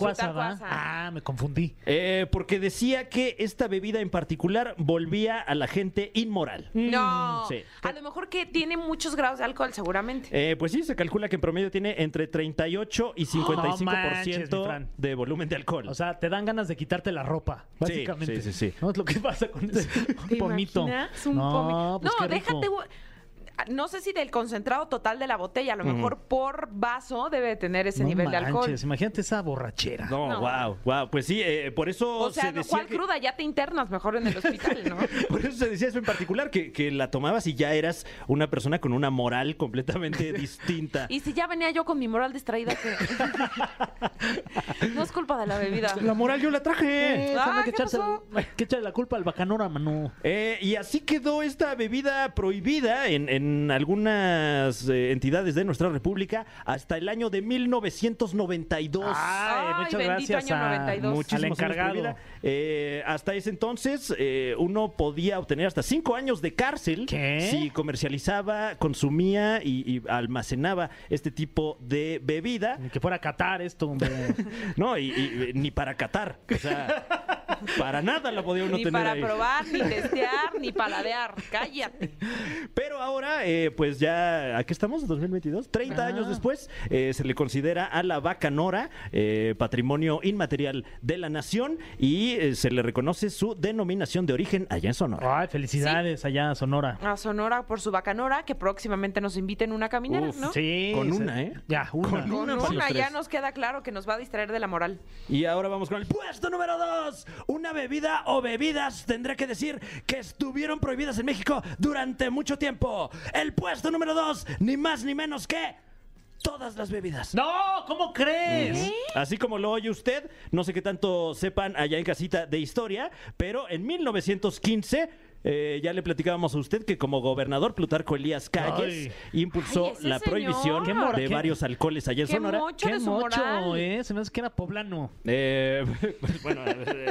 Ah, me confundí.
Eh, porque decía que esta bebida en particular volvía a la gente inmoral.
No,
Sí.
a lo mejor que tiene muchos grados de alcohol, seguramente.
Eh, pues sí, se calcula que en promedio tiene entre 38 y 55%
No manches, mi Fran.
de volumen de alcohol.
O sea, te dan ganas de quitarte la ropa, básicamente.
sí, sí, sí.
¿No es lo que pasa con ese
¿Te
pomito?
imaginas un
no,
pomi-
pues
no,
qué rico.
déjate. No sé si del concentrado total de la botella, a lo mejor por vaso debe de tener ese
No
nivel de alcohol.
manches, imagínate esa borrachera.
no,
no.
wow, wow. Pues sí, eh, por eso
O sea,
se
no,
decía
¿cuál
que-
cruda? Ya te internas mejor en el hospital, ¿no?
Por eso se decía eso en particular, que, que la tomabas y ya eras una persona con una moral completamente distinta.
Y si ya venía yo con mi moral distraída, que no es culpa de la bebida.
La moral yo la traje.
Eh,
Ah,
hay que,
¿qué
echarse,
pasó?
hay que echarle la culpa al bacanora, mano.
Eh, y así quedó esta bebida prohibida en, en algunas eh, entidades de nuestra república hasta el año de 1992.
Ay,
Ay,
muchas gracias
año
a-
92.
Muchísimos
al
años
encargado.
prohibida. Eh, hasta ese entonces, eh, uno podía obtener hasta cinco años de cárcel
¿Qué?
si comercializaba, consumía y, y almacenaba este tipo de bebida.
Ni que fuera a Qatar esto, hombre.
No, y, y, eh, ni para catar. O sea, para nada la podía uno
Ni
tener
para
ahí.
probar, ni testear, ni paladear. Cállate.
Pero ahora, eh, pues ya, ¿a qué estamos? ¿2022? 30
Ah.
años después, eh, se le considera a la Bacanora eh, patrimonio inmaterial de la nación y eh, se le reconoce su denominación de origen allá en Sonora.
Ay, felicidades allá a Sonora.
A Sonora por su bacanora, que próximamente nos inviten una caminera,
Uf,
¿no?
Sí.
Con una, ¿eh?
Ya, una.
Con
Con
Una para
una ya nos queda claro que nos va a distraer de la moral.
Y ahora vamos con el puesto número 2. Una bebida o bebidas, tendré que decir, que estuvieron prohibidas en México durante mucho tiempo. El puesto número 2, ni más ni menos que todas las bebidas.
No, ¿cómo crees?
Así como lo oye usted, no sé qué tanto sepan allá en casita de historia, pero en 1915 eh, ya le platicábamos a usted que como gobernador Plutarco Elías Calles impulsó
Ay, ese
la
señor.
prohibición
Qué
de
qué-
varios alcoholes allá en
Qué
Sonora.
mocho
Qué
de su
mocho,
moral.
eh. Se me hace que era poblano.
Eh, pues, bueno,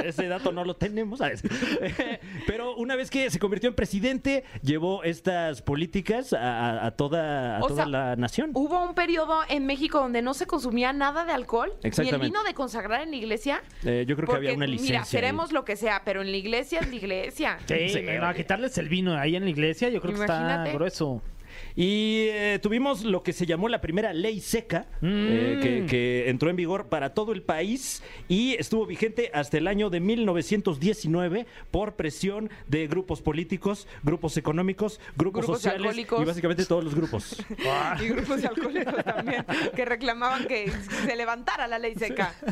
ese dato no lo tenemos, ¿sabes? Eh, Pero una vez que se convirtió en presidente, llevó estas políticas a, a- a toda, a
O
toda
sea,
la nación.
Hubo un periodo en México donde no se consumía nada de alcohol, ni el
Exactamente.
vino de consagrar en la iglesia.
Eh, yo creo que había una licencia.
Mira,
ahí.
seremos lo que sea, pero en la iglesia es la iglesia.
Sí,
Sí,
no, a quitarles el vino ahí en la iglesia, yo creo que está grueso.
Y eh, tuvimos lo que se llamó la primera ley seca, eh, que, que entró en vigor para todo el país y estuvo vigente hasta el año de 1919 por presión de grupos políticos, grupos económicos, grupos,
Grupos
sociales
alcohólicos.
y básicamente todos los grupos.
Y grupos alcohólicos también, que reclamaban que se levantara la ley seca.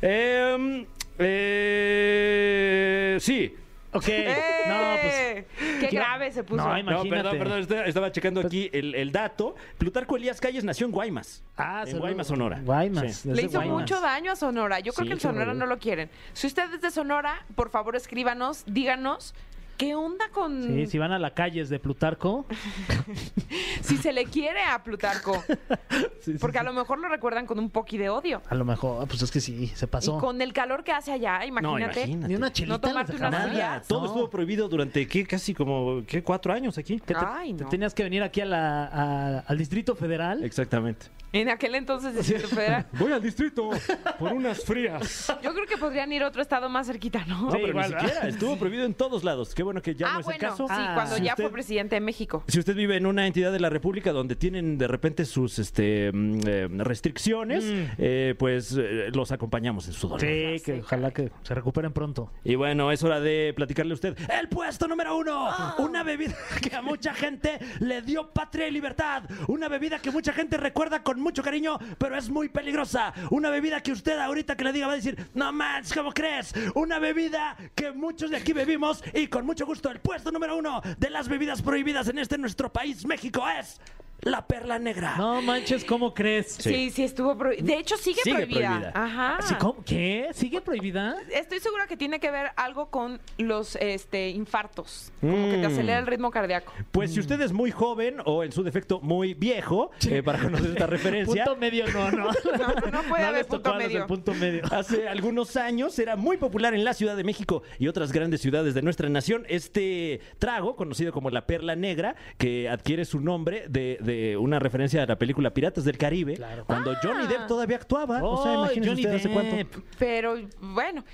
Em, eh, sí.
Ok. No, pues.
¡Eh! Qué grave se puso.
No,
No,
Imagínate.
perdón, perdón, estaba, estaba checando aquí el, el dato. Plutarco Elías Calles nació en Guaymas.
Ah,
en
saludos.
Guaymas, Sonora.
Guaymas.
Sí.
desde
Le hizo
Guaymas.
mucho daño a Sonora. Yo creo
Sí,
que en Sonora no lo quieren. Si usted es de Sonora, por favor escríbanos, díganos ¿Qué onda con
Sí, si van a la calles de Plutarco.
si se le quiere a Plutarco?
sí, sí,
Porque a lo mejor lo recuerdan con un poqui de odio.
A lo mejor, pues es que sí, se pasó.
Y con el calor que hace allá,
No,
imagínate.
imagínate.
Ni una chelita.
No tomarte frías.
Nada, todo
No.
estuvo prohibido durante, ¿qué? Casi como, ¿qué? Cuatro años aquí.
Te,
Ay,
te
no.
tenías que venir aquí a la, a- al Distrito Federal.
Exactamente.
En aquel entonces Distrito Federal.
Voy al distrito por unas frías.
Yo creo que podrían ir a otro estado más cerquita, ¿no?
No,
Sí,
pero
igual,
ni
¿verdad?
siquiera. Estuvo prohibido en todos lados. Qué bueno que ya
ah,
no es
bueno,
el caso.
sí,
Ah,
cuando
si
ya
usted-
fue presidente de México.
Si usted vive en una entidad de la República donde tienen de repente sus este, mm, eh, restricciones, eh, pues eh, los acompañamos en su dolor.
Sí, que ojalá que se recuperen pronto.
Y bueno, es hora de platicarle a usted. El puesto número uno. Una bebida que a mucha gente le dio patria y libertad. Una bebida que mucha gente recuerda con mucho cariño, pero es muy peligrosa. Una bebida que usted ahorita que le diga va a decir, no manches, ¿cómo crees? Una bebida que muchos de aquí bebimos y con mucho gusto el puesto número uno de las bebidas prohibidas en este nuestro país, México, es la perla negra.
No manches, ¿cómo crees?
Sí, sí, estuvo prohibida. De hecho, sigue,
Sigue
prohibida.
prohibida.
Ajá.
Sí, ¿cómo? ¿Qué? ¿Sigue prohibida?
Estoy segura que tiene que ver algo con los este, infartos. Como que te
Mm.
acelera el ritmo cardíaco.
Pues si usted es muy joven o en su defecto muy viejo, eh, para conocer esta referencia,
Punto medio no, no.
No, no puede haber
les tocó
punto medio.
punto medio.
Hace algunos años era muy popular en la Ciudad de México y otras grandes ciudades de nuestra nación este trago, conocido como la perla negra, que adquiere su nombre de, de una referencia a la película Piratas del Caribe,
Claro.
cuando Johnny Depp todavía actuaba. o sea,
Oh,
imagínese
Johnny
usted hace cuánto.
Pero bueno.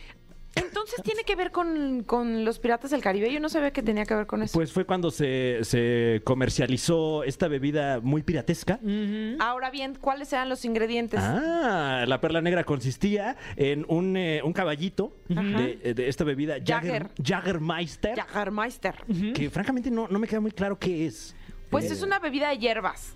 Entonces tiene que ver con, con los piratas del Caribe. Yo no sabía que tenía que ver con eso.
Pues fue cuando se, se comercializó esta bebida muy piratesca.
Ahora bien, ¿cuáles eran los ingredientes?
Ah, la perla negra consistía en un, eh, un caballito de, de esta bebida Jagger,
Jagger.
Jagermeister,
Jagermeister.
que francamente no, no me queda muy claro qué es.
Pues es una bebida de hierbas.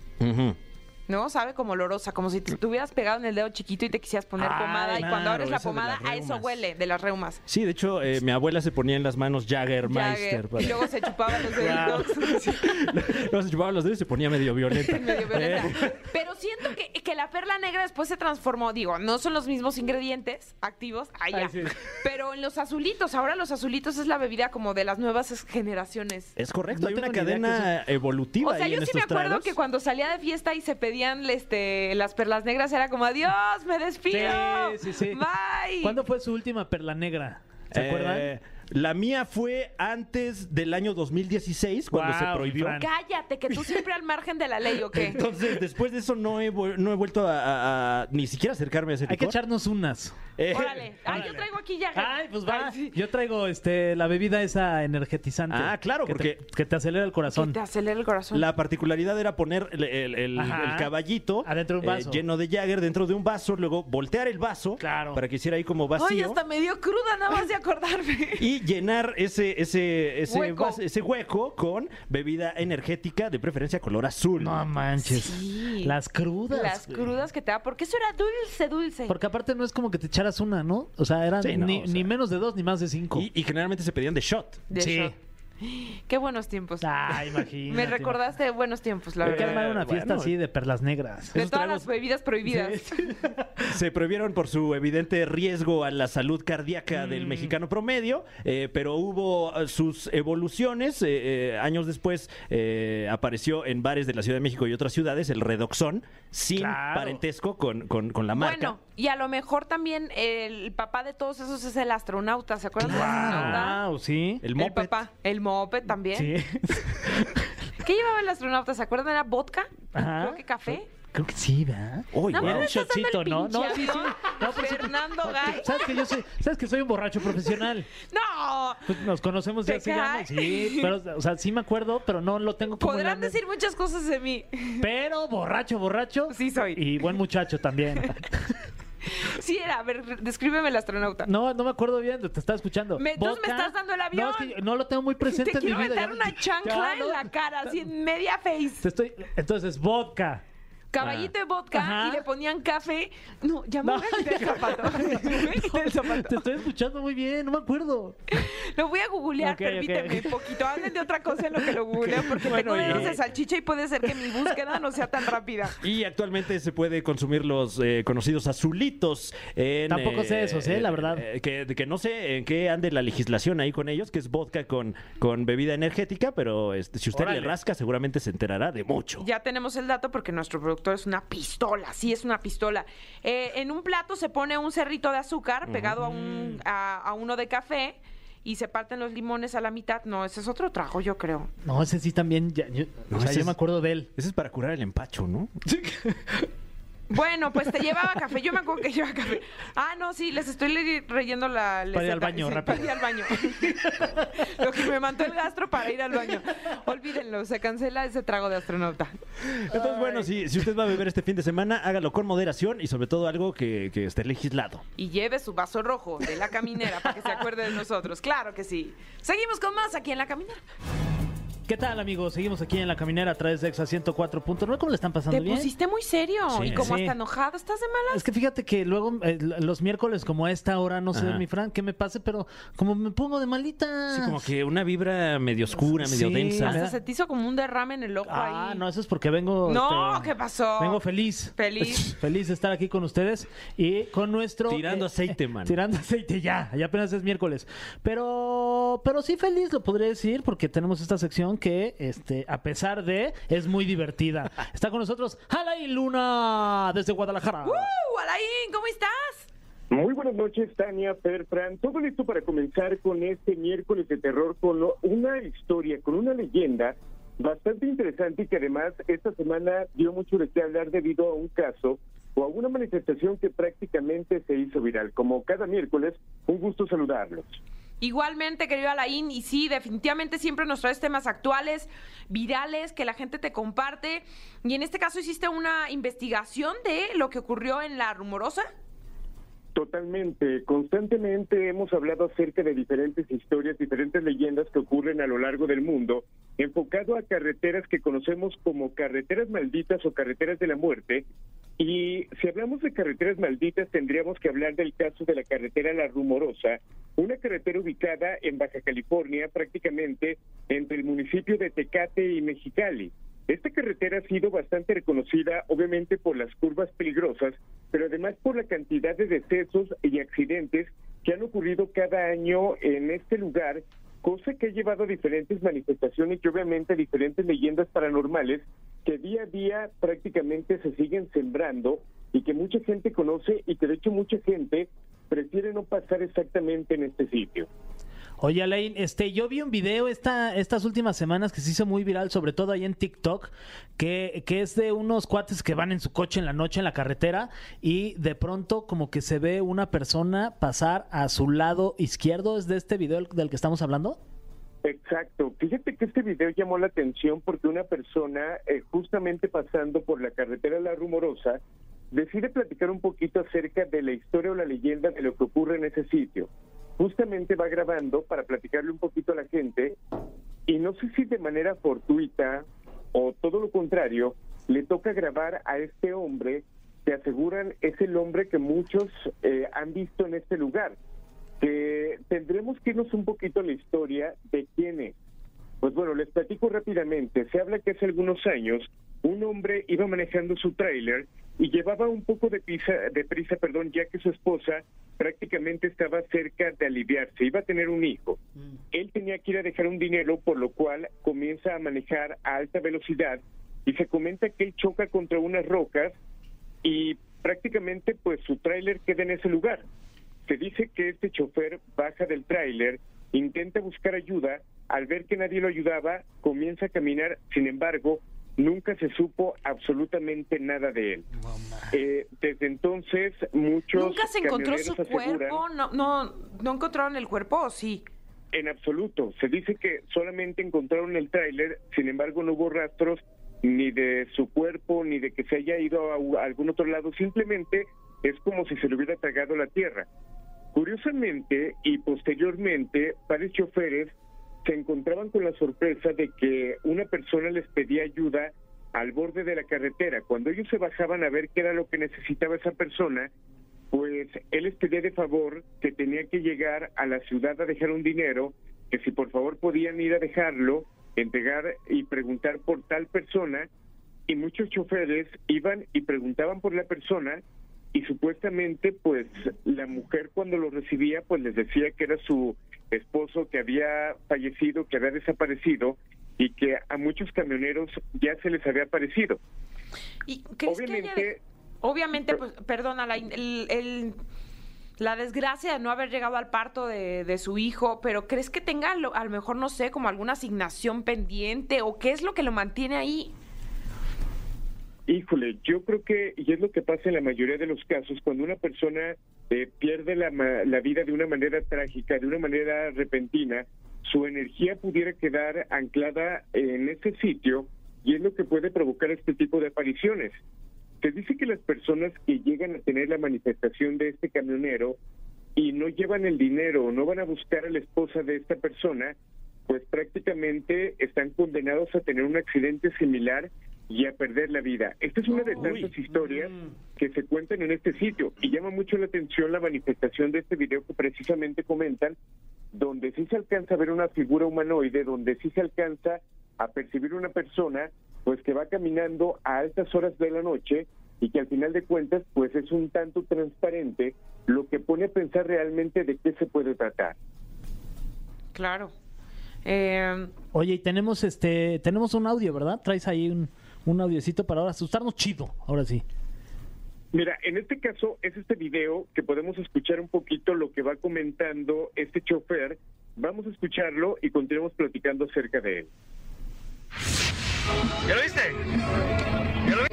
¿No? Sabe como olorosa, como si te tuvieras pegado en el dedo chiquito y te quisieras poner pomada. Y cuando abres la pomada, a eso huele, de las reumas.
Sí, de hecho, eh, mi abuela se ponía en las manos Jagermeister.
Jagger.
para-
Y luego se chupaba los deditos.
Luego se chupaba los dedos y se ponía medio violenta.
Medio violenta.
Eh,
Pero siento que, que la perla negra después se transformó. Digo, no son los mismos ingredientes activos. Ya.
Ay, sí.
Pero en los azulitos, ahora los azulitos es la bebida como de las nuevas generaciones.
es correcto,
No
hay una cadena evolutiva
O sea,
ahí
yo
en
sí me acuerdo
tragos.
que cuando salía de fiesta y se pedían este, las perlas negras era como, adiós, me despido.
Sí, sí, sí.
Bye.
¿Cuándo fue su última perla negra? ¿Se
Eh,
acuerdan?
La mía fue antes del año 2016, cuando se prohibió.
Fran.
Cállate, que tú siempre al margen de la ley, ¿o qué?
Entonces, después de eso no he, vu- no he vuelto a, a- a ni siquiera acercarme a ese
Hay que
licor.
echarnos unas.
Eh,
Órale. Ay, yo traigo aquí ya.
Ay, pues va.
Ay, sí.
Yo traigo este la bebida esa energetizante.
Ah, claro,
que
porque-
te, que te acelera el
Que
corazón.
te acelera el corazón.
La particularidad era poner el, el- el-
Ajá.
el caballito
Adentro de un
eh,
vaso.
lleno de Jagger dentro de un vaso, luego voltear el vaso
Claro.
para que hiciera ahí como
Ay,
vacío
hasta me dio cruda nada más de acordarme.
y llenar ese ese ese
Hueco.
vas- ese hueco con bebida energética de preferencia color azul.
No manches.
Sí.
Las crudas.
Las crudas que te da, porque eso era dulce, dulce.
Porque aparte no es como que te echaras una, ¿no? O sea, eran
Sí, no,
ni,
o sea.
ni menos de dos ni más de cinco.
y, y generalmente se pedían de shot.
De
sí.
shot. Qué buenos tiempos.
Ah, imagínate.
Me recordaste de buenos tiempos, la
Hay que
verdad.
armar una fiesta
bueno.
así de perlas negras.
De todas
tragos-
las bebidas prohibidas.
Se prohibieron por su evidente riesgo a la salud cardíaca del
Mm.
mexicano promedio, eh, pero hubo eh, sus evoluciones. eh, eh, años después eh, apareció en bares de la Ciudad de México y otras ciudades el Redoxón, sin
Claro.
parentesco con, con- con la marca.
Bueno, y a lo mejor también el papá de todos esos es el astronauta, ¿se acuerdan del astronauta?
Wow, sí.
el
El
moped.
papá, el moped también.
Sí.
¿Qué llevaba el astronauta? ¿Se acuerdan? ¿Era vodka?
Ajá.
Creo que café.
Creo que sí, ¿verdad?
Uy,
No,
un shotcito,
el
¿no? No, sí, sí.
avión.
No, pues sí.
Fernando Gay.
¿Sabes que yo soy, sabes que soy un borracho profesional?
¡No!
Pues nos conocemos
¿Te
hace años. Sí, pero, o sea, sí me acuerdo, pero no lo tengo como
Podrán decir muchas cosas de mí.
Pero borracho, borracho.
Sí soy.
Y buen muchacho también.
Sí era, a ver, descríbeme el astronauta.
No, no me acuerdo bien, te estaba escuchando.
Me- entonces me estás dando el
No,
avión.
es que yo no lo tengo muy presente
Te
en mi
quiero
vida.
meter
ya-
una chancla
ya,
en
no,
la cara, así en media face.
Te estoy, entonces, vodka.
Caballito de vodka
Ajá.
y le ponían café. No, ya me
No,
voy a quitar el zapato. Me voy a quitar el zapato.
Te estoy escuchando muy bien, no me acuerdo.
Lo voy a googlear,
Ok,
permíteme un poquito. Hablen de otra cosa en lo que lo googleo, porque
Bueno,
tengo dedos
y-
de salchicha y puede ser que mi búsqueda no sea tan rápida.
Y actualmente se puede consumir los eh, conocidos azulitos. En,
Tampoco sé esos, ¿eh? La verdad.
eh, que, que no sé en qué ande la legislación ahí con ellos, que es vodka con, con bebida energética, pero este, si usted
Órale.
le rasca, seguramente se enterará de mucho.
Ya tenemos el dato porque nuestro productor es una pistola, sí es una pistola. Eh, en un plato se pone un cerrito de azúcar pegado a, un, a, a uno de café y se parten los limones a la mitad. No, ese es otro trago, yo creo.
No, ese sí también, ya- yo,
No,
o sea,
ese
yo
es-
me acuerdo de él.
Ese es para curar el empacho, ¿no?
Bueno, pues te llevaba café. Yo me acuerdo que llevaba café. Ah, no, sí, les estoy le- leyendo la
Para ir al baño,
Sí,
rápido.
Para ir al baño. Lo que me mandó el gastro para ir al baño. Olvídenlo, se cancela ese trago de astronauta.
Entonces, bueno, si, si usted va a beber este fin de semana, hágalo con moderación y sobre todo algo que, que esté legislado.
Y lleve su vaso rojo de la caminera para que se acuerde de nosotros. Claro que sí. Seguimos con más aquí en la caminera.
¿Qué tal, amigos? Seguimos aquí en la caminera a través de Exa 104.9. ¿Cómo le están pasando
Te
bien?
pusiste muy serio
Sí.
y como
Sí.
hasta enojado. ¿Estás de malas?
Es que fíjate que luego eh, los miércoles como a esta hora, no sé,
Ajá.
mi Fran, qué me pase, pero como me pongo de malita.
Sí, como que una vibra medio oscura, medio
Sí.
densa.
Hasta se te hizo como un derrame en el ojo
Ah,
ahí.
no, eso es porque vengo...
No,
este,
¿qué pasó?
Vengo feliz.
Feliz.
Feliz de estar aquí con ustedes y con nuestro...
Tirando aceite, man.
Tirando aceite ya, ya apenas es miércoles. Pero, pero sí feliz, lo podría decir, porque tenemos esta sección que, este, a pesar de, es muy divertida. Está con nosotros Alain Luna, desde Guadalajara.
¡Uh, Alain! ¿Cómo estás?
Muy buenas noches, Tania, Fer, Fran. Todo listo para comenzar con este miércoles de terror con lo- una historia, con una leyenda bastante interesante y que además esta semana dio mucho de qué hablar debido a un caso o a una manifestación que prácticamente se hizo viral. Como cada miércoles, un gusto saludarlos.
Igualmente, querido Alain, y sí, definitivamente siempre nos traes temas actuales, virales, que la gente te comparte. Y en este caso hiciste una investigación de lo que ocurrió en La Rumorosa.
Totalmente. Constantemente hemos hablado acerca de diferentes historias, diferentes leyendas que ocurren a lo largo del mundo, enfocado a carreteras que conocemos como carreteras malditas o carreteras de la muerte. Y si hablamos de carreteras malditas, tendríamos que hablar del caso de la carretera La Rumorosa, una carretera ubicada en Baja California, prácticamente entre el municipio de Tecate y Mexicali. Esta carretera ha sido bastante reconocida, obviamente por las curvas peligrosas, pero además por la cantidad de decesos y accidentes que han ocurrido cada año en este lugar, cosa que ha llevado a diferentes manifestaciones y obviamente diferentes leyendas paranormales que día a día prácticamente se siguen sembrando y que mucha gente conoce y que de hecho mucha gente prefiere no pasar exactamente en este sitio.
Oye, Alain, este, yo vi un video esta, estas últimas semanas que se hizo muy viral, sobre todo ahí en TikTok, que, que es de unos cuates que van en su coche en la noche en la carretera y de pronto como que se ve una persona pasar a su lado izquierdo. ¿Es de este video del- que estamos hablando?
Exacto. Fíjate que este video llamó la atención porque una persona, eh, justamente pasando por la carretera La Rumorosa, decide platicar un poquito acerca de la historia o la leyenda de lo que ocurre en ese sitio. Justamente va grabando para platicarle un poquito a la gente y no sé si de manera fortuita o todo lo contrario, le toca grabar a este hombre que aseguran es el hombre que muchos eh, han visto en este lugar que tendremos que irnos un poquito a la historia de quién es. Pues bueno, les platico rápidamente. Se habla que hace algunos años un hombre iba manejando su tráiler y llevaba un poco de prisa, de prisa, perdón, ya que su esposa prácticamente estaba cerca de aliviarse, iba a tener un hijo. Él tenía que ir a dejar un dinero, por lo cual comienza a manejar a alta velocidad y se comenta que él choca contra unas rocas y prácticamente pues su tráiler queda en ese lugar. Se dice que este chofer baja del tráiler, intenta buscar ayuda, al ver que nadie lo ayudaba, comienza a caminar, sin embargo, nunca se supo absolutamente nada de él. Eh, desde entonces, muchos
¿Nunca se encontró su cuerpo? No, no, ¿No encontraron el cuerpo o sí?
En absoluto. Se dice que solamente encontraron el tráiler, sin embargo no hubo rastros ni de su cuerpo, ni de que se haya ido a, a algún otro lado. Simplemente es como si se le hubiera tragado la tierra. Curiosamente y posteriormente, varios choferes se encontraban con la sorpresa de que una persona les pedía ayuda al borde de la carretera. Cuando ellos se bajaban a ver qué era lo que necesitaba esa persona, pues él les pedía de favor que tenía que llegar a la ciudad a dejar un dinero, que si por favor podían ir a dejarlo, entregar y preguntar por tal persona, y muchos choferes iban y preguntaban por la persona y supuestamente pues la mujer cuando lo recibía pues les decía que era su esposo que había fallecido, que había desaparecido y que a muchos camioneros ya se les había aparecido.
¿Y crees que haya
Obviamente,
obviamente, pues, perdona, la, el- el- la desgracia de no haber llegado al parto de, de su hijo, pero ¿crees que tenga lo- a lo mejor, no sé, como alguna asignación pendiente o qué es lo que lo mantiene ahí?
Híjole, yo creo que, y es lo que pasa en la mayoría de los casos, cuando una persona eh, pierde la, la vida de una manera trágica, de una manera repentina, su energía pudiera quedar anclada en ese sitio y es lo que puede provocar este tipo de apariciones. Se dice que las personas que llegan a tener la manifestación de este camionero y no llevan el dinero o no van a buscar a la esposa de esta persona, pues prácticamente están condenados a tener un accidente similar y a perder la vida. Esta es una de tantas historias que se cuentan en este sitio y llama mucho la atención la manifestación de este video que precisamente comentan, donde sí se alcanza a ver una figura humanoide, donde sí se alcanza a percibir una persona pues que va caminando a altas horas de la noche y que al final de cuentas pues es un tanto transparente, lo que pone a pensar realmente de qué se puede tratar.
Claro. Eh,
Oye, y tenemos este, tenemos un audio, ¿verdad? Traes ahí un, un audiocito para ahora asustarnos chido, ahora sí.
Mira, en este caso es este video que podemos escuchar un poquito lo que va comentando este chofer. Vamos a escucharlo y continuamos platicando acerca de él.
¿Ya lo viste? ¿Ya lo vi?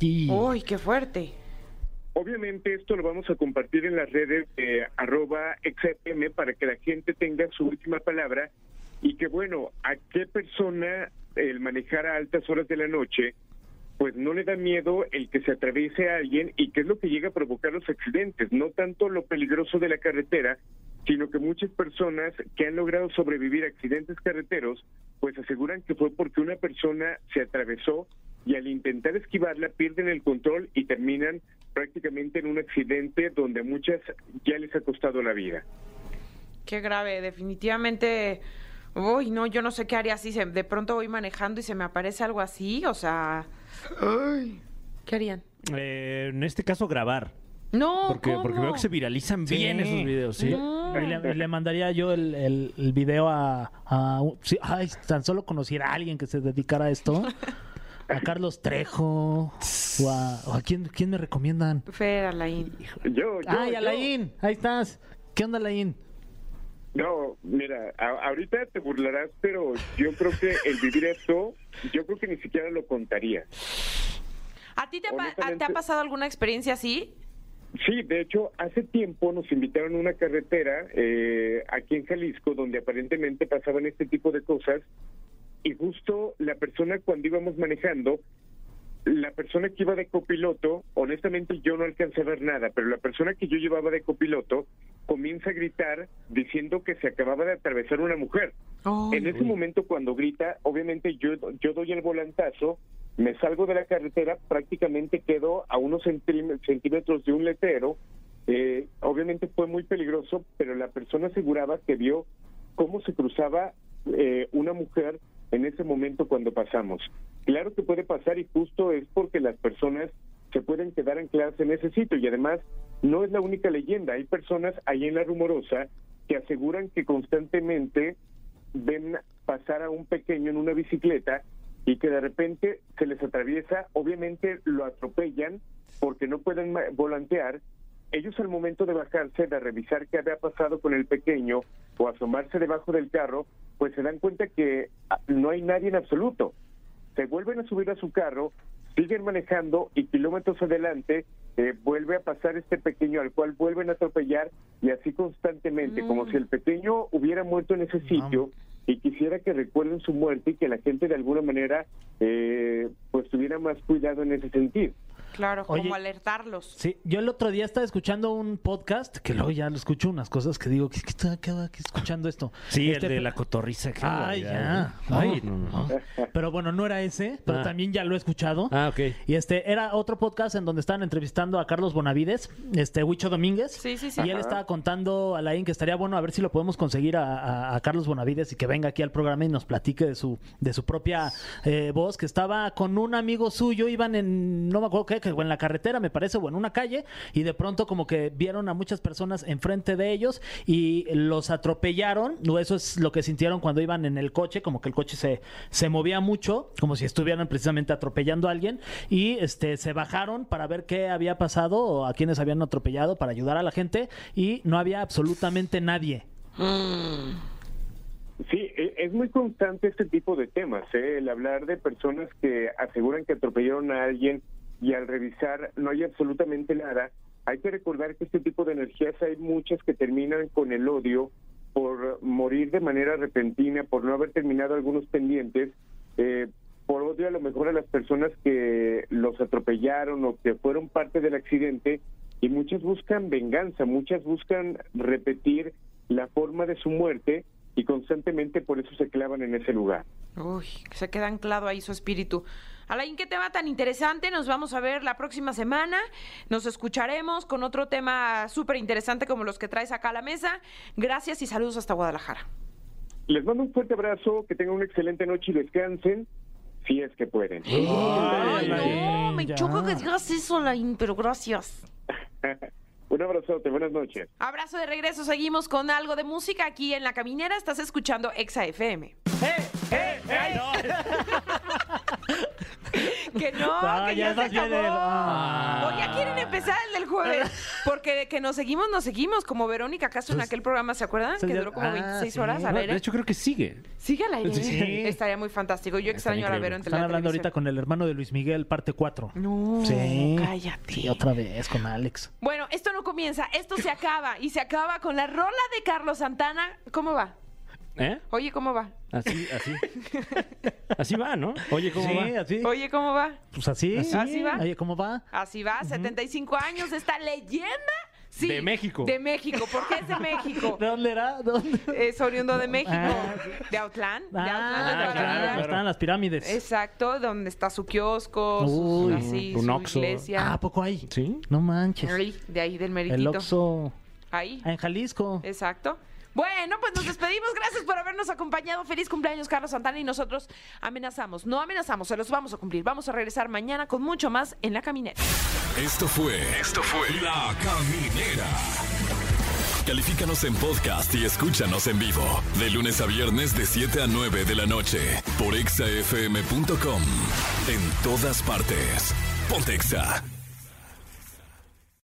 Y
Uy, qué fuerte.
Obviamente esto lo vamos a compartir en las redes de arroba XFM para que la gente tenga su última palabra. Y que bueno, a qué persona el manejar a altas horas de la noche pues no le da miedo el que se atraviese a alguien y que es lo que llega a provocar los accidentes, no tanto lo peligroso de la carretera, sino que muchas personas que han logrado sobrevivir a accidentes carreteros, pues aseguran que fue porque una persona se atravesó y al intentar esquivarla pierden el control y terminan prácticamente en un accidente donde a muchas ya les ha costado la vida.
Qué grave, definitivamente. Uy, no, yo no sé qué haría si se, de pronto voy manejando y se me aparece algo así, o sea, ay, ¿qué harían?
Eh, en este caso, grabar.
No,
Porque,
¿cómo?
porque veo que se viralizan
Sí.
bien esos videos, ¿sí?
y le, y le mandaría yo el, el- el video a, ay, tan solo conociera a alguien que se dedicara a esto. A Carlos Trejo. O a, o a quién, quién me recomiendan.
Fer Alain.
Yo, yo,
Ay,
yo.
Alain. Ahí estás. ¿Qué onda, Alain?
No, mira, a- ahorita te burlarás, pero yo creo que el vivir esto, yo creo que ni siquiera lo contaría.
¿A ti te, pa- te ha pasado alguna experiencia así?
Sí, de hecho, hace tiempo nos invitaron a una carretera eh, aquí en Jalisco donde aparentemente pasaban este tipo de cosas y justo la persona cuando íbamos manejando, la persona que iba de copiloto, honestamente yo no alcancé a ver nada, pero la persona que yo llevaba de copiloto comienza a gritar diciendo que se acababa de atravesar una mujer.
Ay,
En ese momento cuando grita, obviamente yo, yo doy el volantazo, me salgo de la carretera, prácticamente quedo a unos centí- centímetros de un letrero. Eh, obviamente fue muy peligroso, pero la persona aseguraba que vio cómo se cruzaba eh, una mujer en ese momento cuando pasamos. Claro que puede pasar y justo es porque las personas se pueden quedar ancladas en ese sitio y además no es la única leyenda. Hay personas ahí en la rumorosa que aseguran que constantemente ven pasar a un pequeño en una bicicleta y que de repente se les atraviesa, obviamente lo atropellan porque no pueden volantear. Ellos al momento de bajarse, de revisar qué había pasado con el pequeño o asomarse debajo del carro, pues se dan cuenta que ah, no hay nadie en absoluto. Se vuelven a subir a su carro, siguen manejando y kilómetros adelante eh, vuelve a pasar este pequeño al cual vuelven a atropellar y así constantemente, como si el pequeño hubiera muerto en ese sitio y quisiera que recuerden su muerte y que la gente de alguna manera eh, pues tuviera más cuidado en ese sentido.
Claro,
Oye,
como alertarlos.
Sí, yo el otro día estaba escuchando un podcast que luego ya lo escucho unas cosas que digo, ¿qué, qué acá- aquí escuchando esto?
Sí,
Este,
el de la cotorriza. qué
Ay,
barbaridad,
ya.
¿eh? Ay,
No,
no.
Pero bueno, no era ese, pero
Ah.
también ya lo he escuchado.
Ah, ok.
Y este era otro podcast en donde estaban entrevistando a Carlos Bonavides, este Huicho Domínguez.
Sí, sí, sí.
Y él estaba contando a Laín que estaría bueno a ver si lo podemos conseguir a, a- a Carlos Bonavides y que venga aquí al programa y nos platique de su de su propia eh, voz, que estaba con un amigo suyo, iban en, no me acuerdo qué, que en la carretera me parece, o en una calle, y de pronto como que vieron a muchas personas enfrente de ellos y los atropellaron, o eso es lo que sintieron cuando iban en el coche, como que el coche se, se movía mucho, como si estuvieran precisamente atropellando a alguien, y este se bajaron para ver qué había pasado o a quienes habían atropellado para ayudar a la gente, y no había absolutamente nadie.
Sí, e- es muy constante este tipo de temas, ¿eh? el hablar de personas que aseguran que atropellaron a alguien y al revisar no hay absolutamente nada. Hay que recordar que este tipo de energías hay muchas que terminan con el odio por morir de manera repentina, por no haber terminado algunos pendientes, eh, por odio a lo mejor a las personas que los atropellaron o que fueron parte del accidente y muchas buscan venganza, muchas buscan repetir la forma de su muerte y constantemente por eso se clavan en ese lugar.
Uy, se queda anclado ahí su espíritu. Alain, qué tema tan interesante. Nos vamos a ver la próxima semana. Nos escucharemos con otro tema súper interesante como los que traes acá a la mesa. Gracias y saludos hasta Guadalajara.
Les mando un fuerte abrazo, que tengan una excelente noche y descansen, si es que pueden.
Ay,
no, me
ya.
choca que digas eso, Alain, pero gracias.
un abrazote, buenas noches.
Abrazo de regreso. Seguimos con algo de música aquí en La Caminera. Estás escuchando Exa FM. Que no,
Ah,
que
ya
ya, se
estás bien
acabó.
el- ah.
O ya quieren empezar el del jueves. Porque de que nos seguimos, nos seguimos. Como Verónica Castro en aquel programa, ¿se acuerdan? Que duró como
ah,
26
sí.
horas al
No,
aire.
de hecho, creo que sigue.
¿Sigue al aire?
Sí.
Estaría muy fantástico. Yo extraño a la. Vero en
Están hablando ahorita
televisión.
con el hermano de Luis Miguel, parte 4.
No,
Sí.
cállate.
Sí, otra vez con Alex.
Bueno, esto no comienza, esto se acaba. Y se acaba con la rola de Carlos Santana. ¿Cómo va?
¿Eh?
Oye, ¿cómo va?
Así, así. Así va, ¿no? Oye, ¿cómo
sí,
va?
así.
Oye, ¿cómo va?
Pues así.
¿Así va?
Oye, ¿cómo va?
Así va, 75 años de esta leyenda. Sí,
De México.
De México. ¿Por qué es de México?
¿De dónde era? ¿Dónde?
Es oriundo de México.
Ah,
De Autlán. De
Ah,
Autlán de toda la
claro,
vida.
están las pirámides.
Exacto, donde está su kiosco, su,
Uy,
así,
un
su iglesia.
Ah, ¿a poco hay?
¿Sí?
No manches.
Ahí, de ahí del
El
meritito.
Oxxo
Ahí.
en Jalisco.
Exacto. Bueno, pues nos despedimos. Gracias por habernos acompañado. Feliz cumpleaños, Carlos Santana. Y nosotros amenazamos, no amenazamos, se los vamos a cumplir. Vamos a regresar mañana con mucho más en La Caminera.
Esto fue. Esto fue. La Caminera. Califícanos en podcast y escúchanos en vivo. De lunes a viernes, de 7 a 9 de la noche. Por exafm.com. En todas partes. Pontexa.